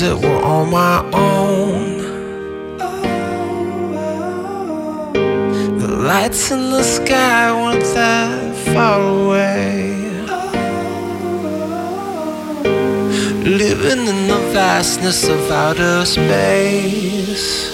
That were on my own. The lights in the sky weren't that far away. Living in the vastness of outer space.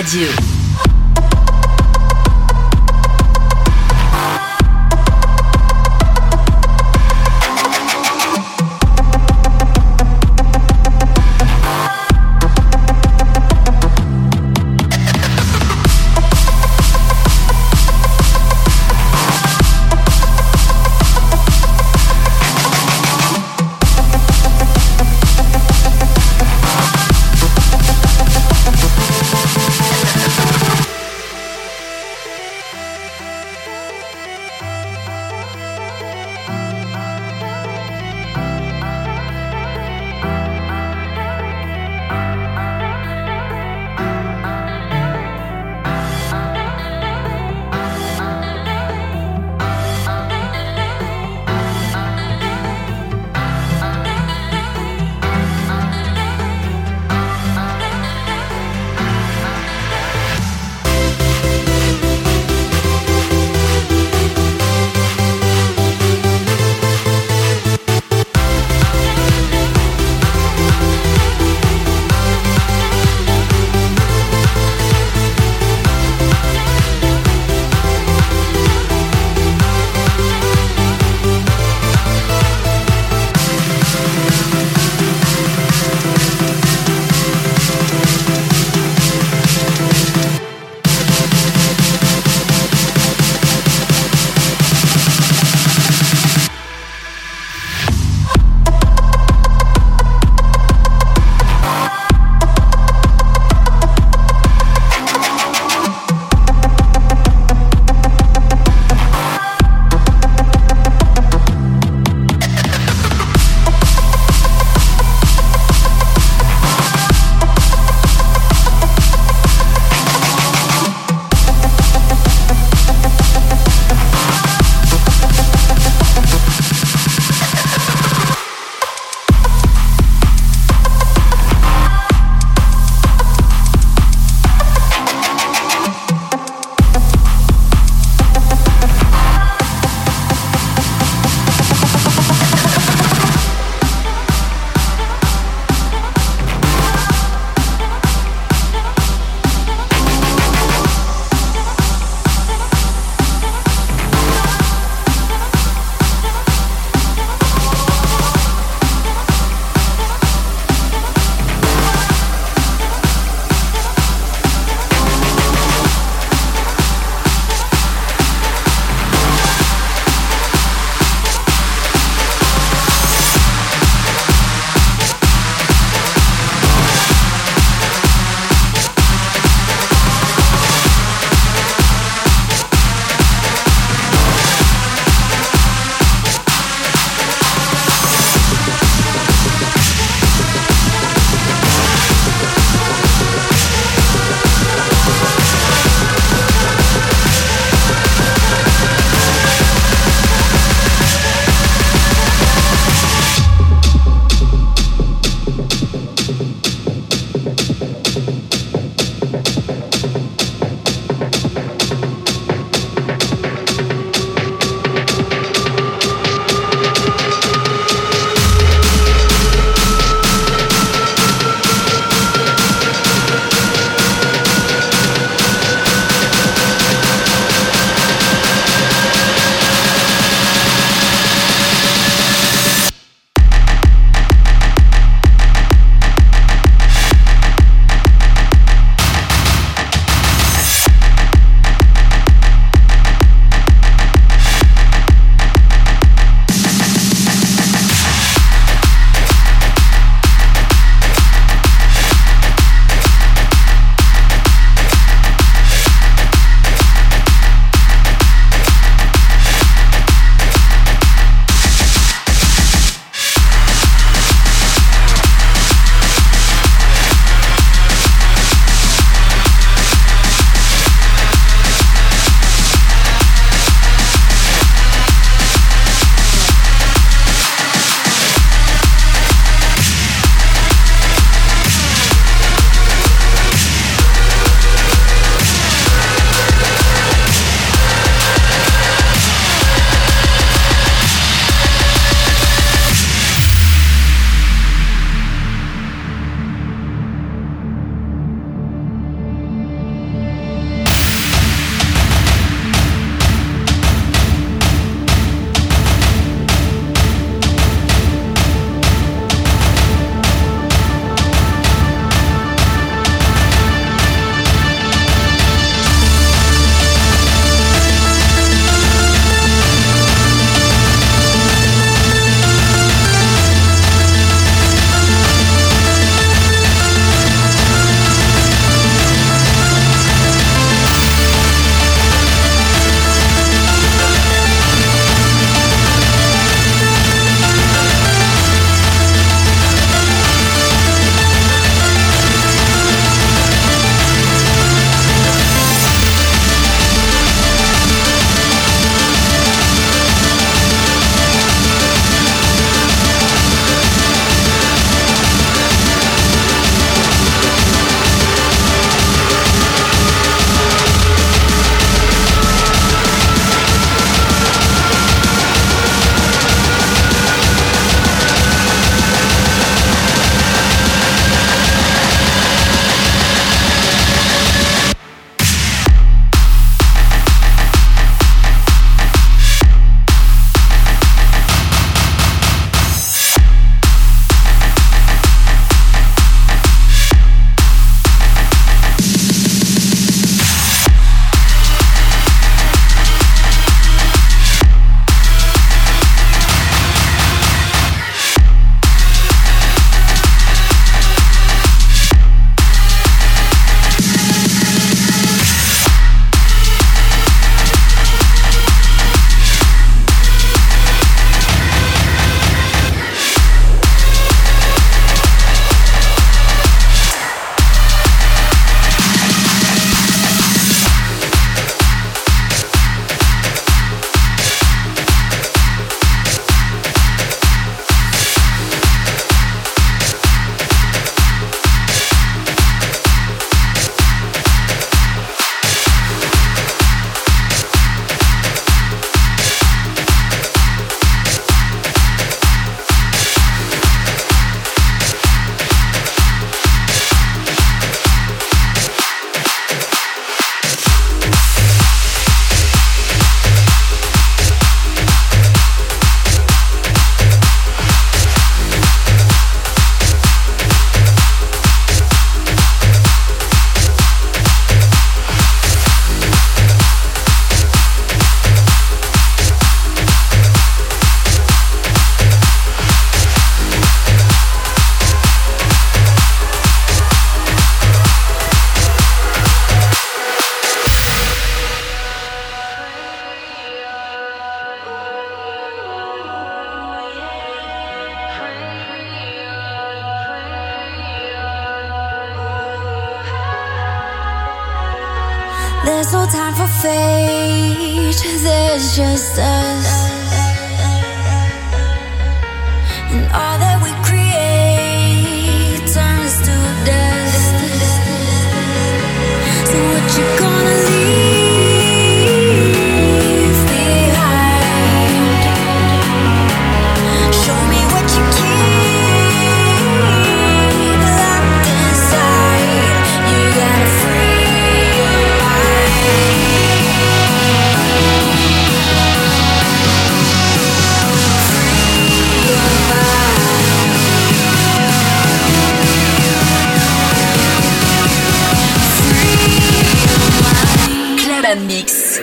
Radio.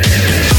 Yeah.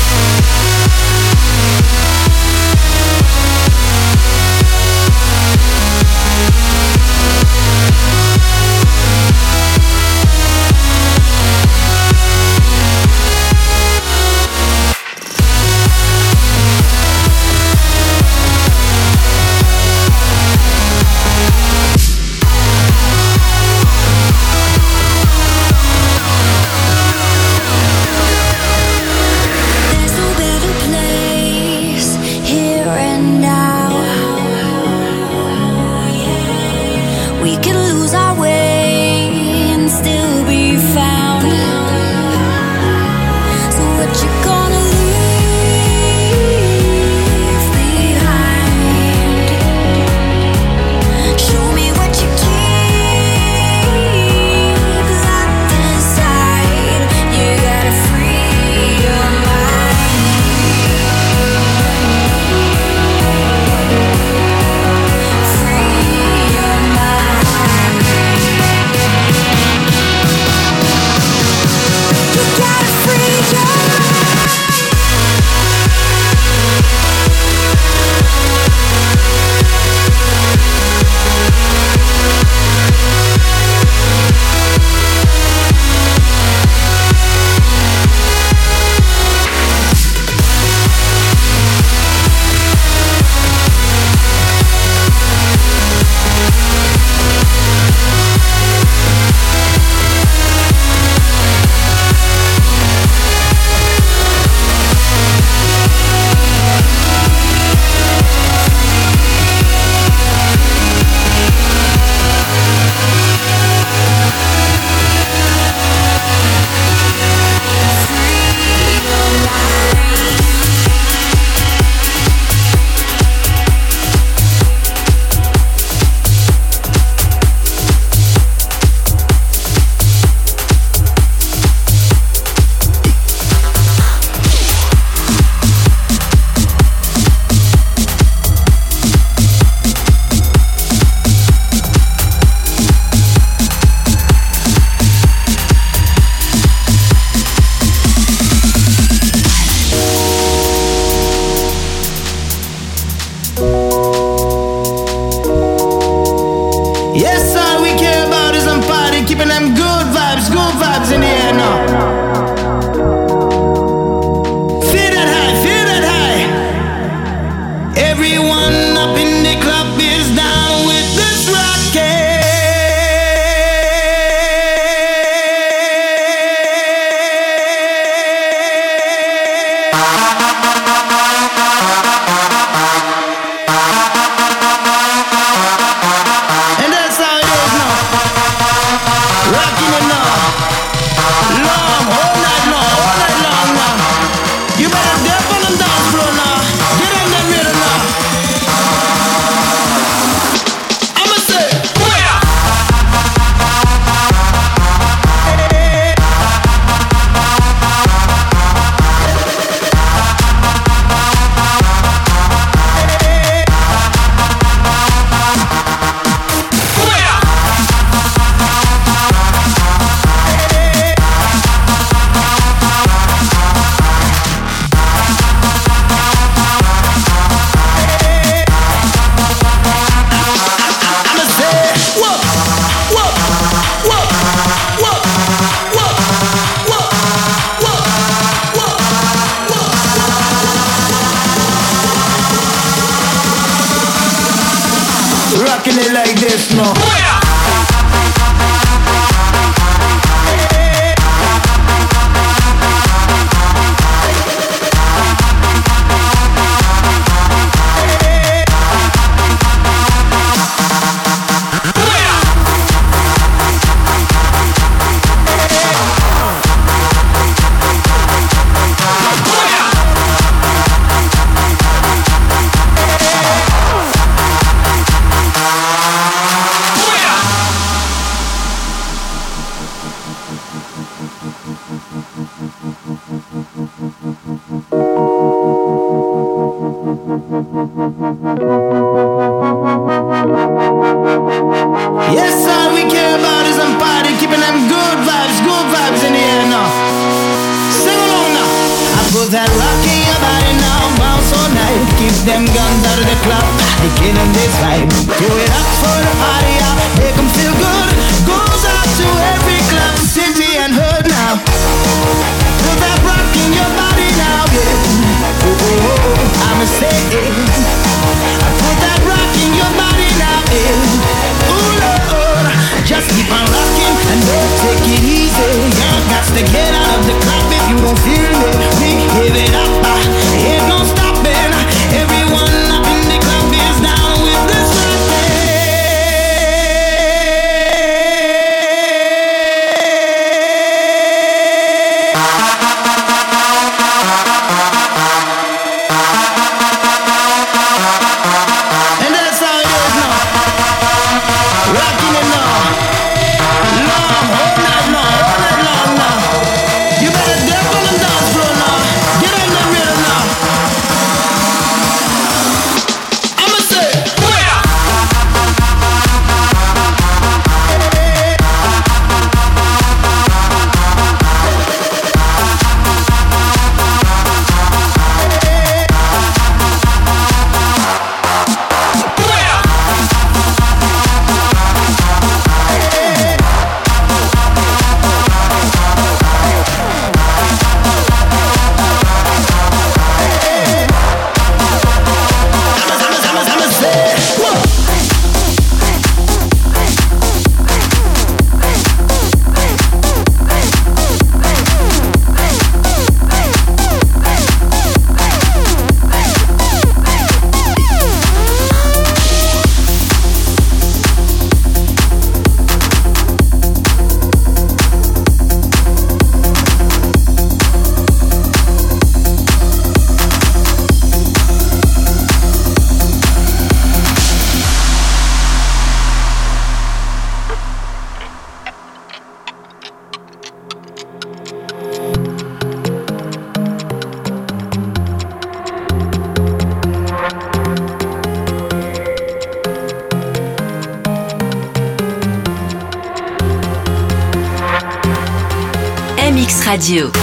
Radio.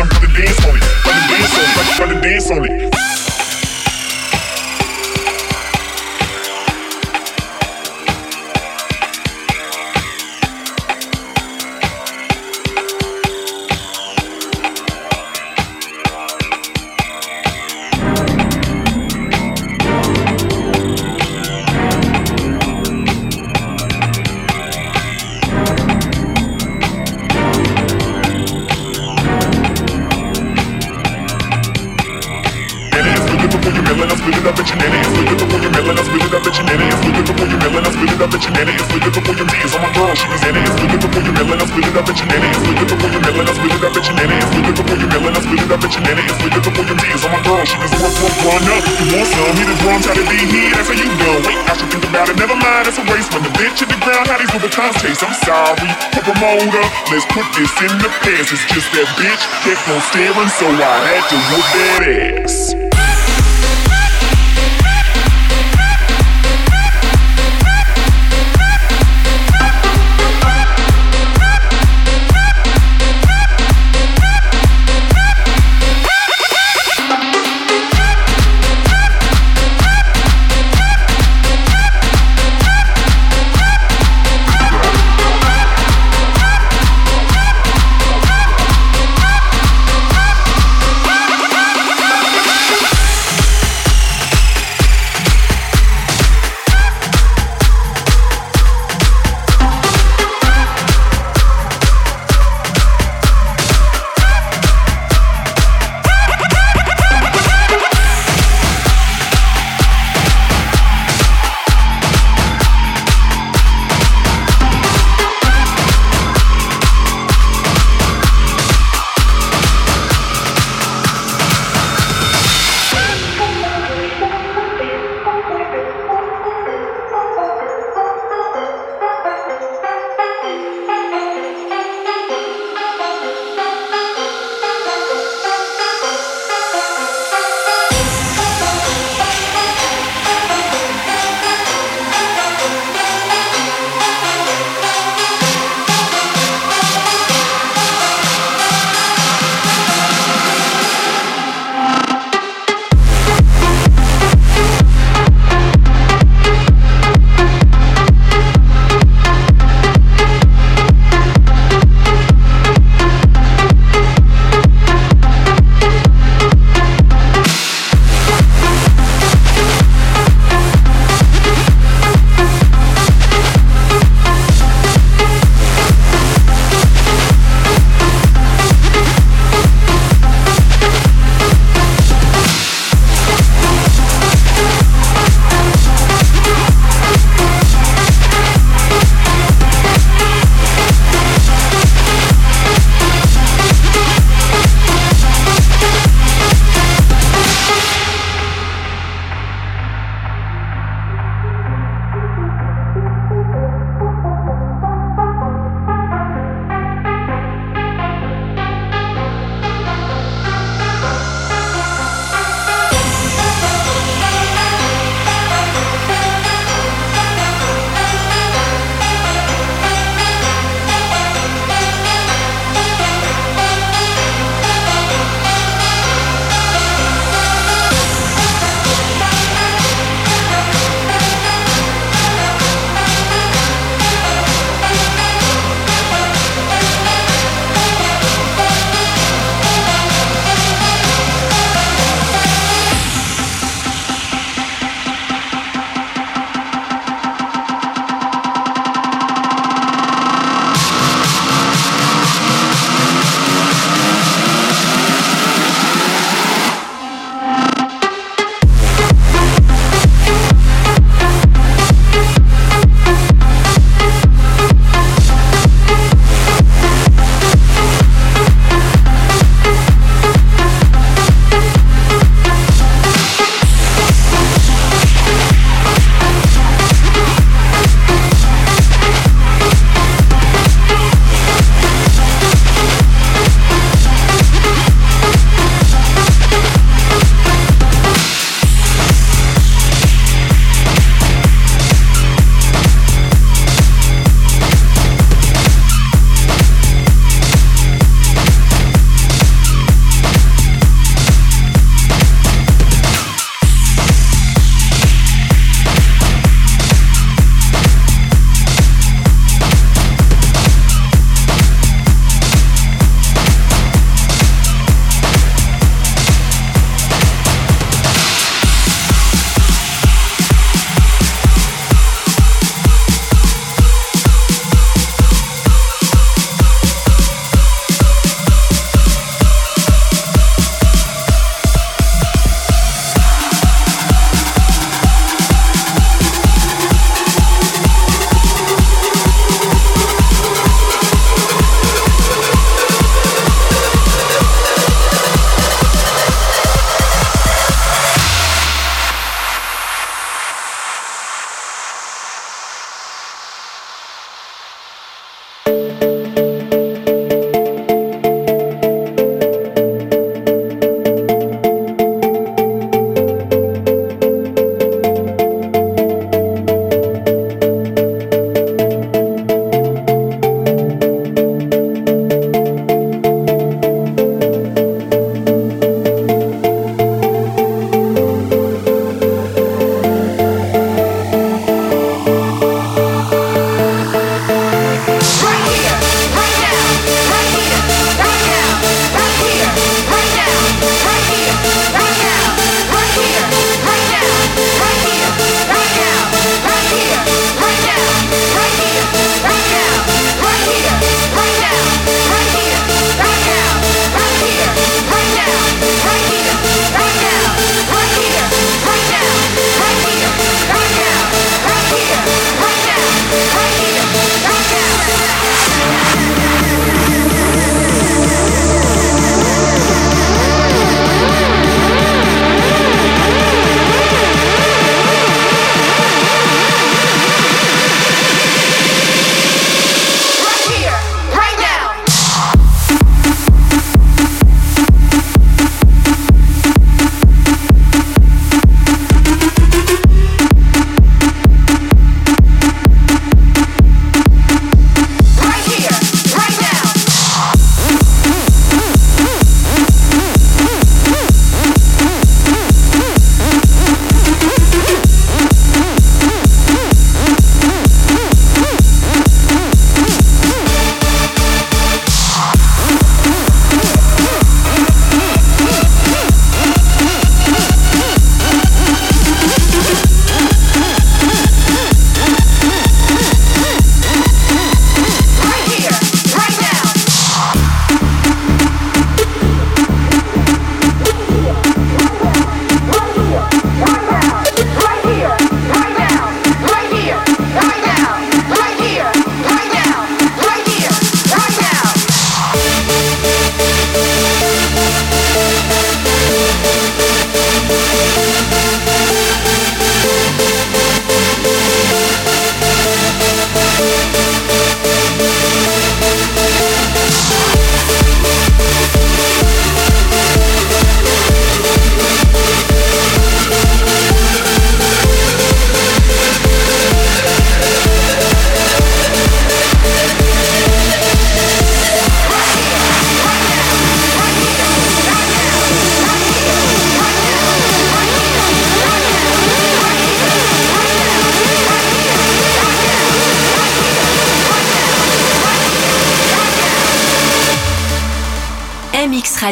I'm put the dance on it. Put the dance on it. Put the dance on it. let's put this in the past. It's just that bitch kept on staring, so I had to whoop that ass.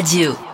Radio.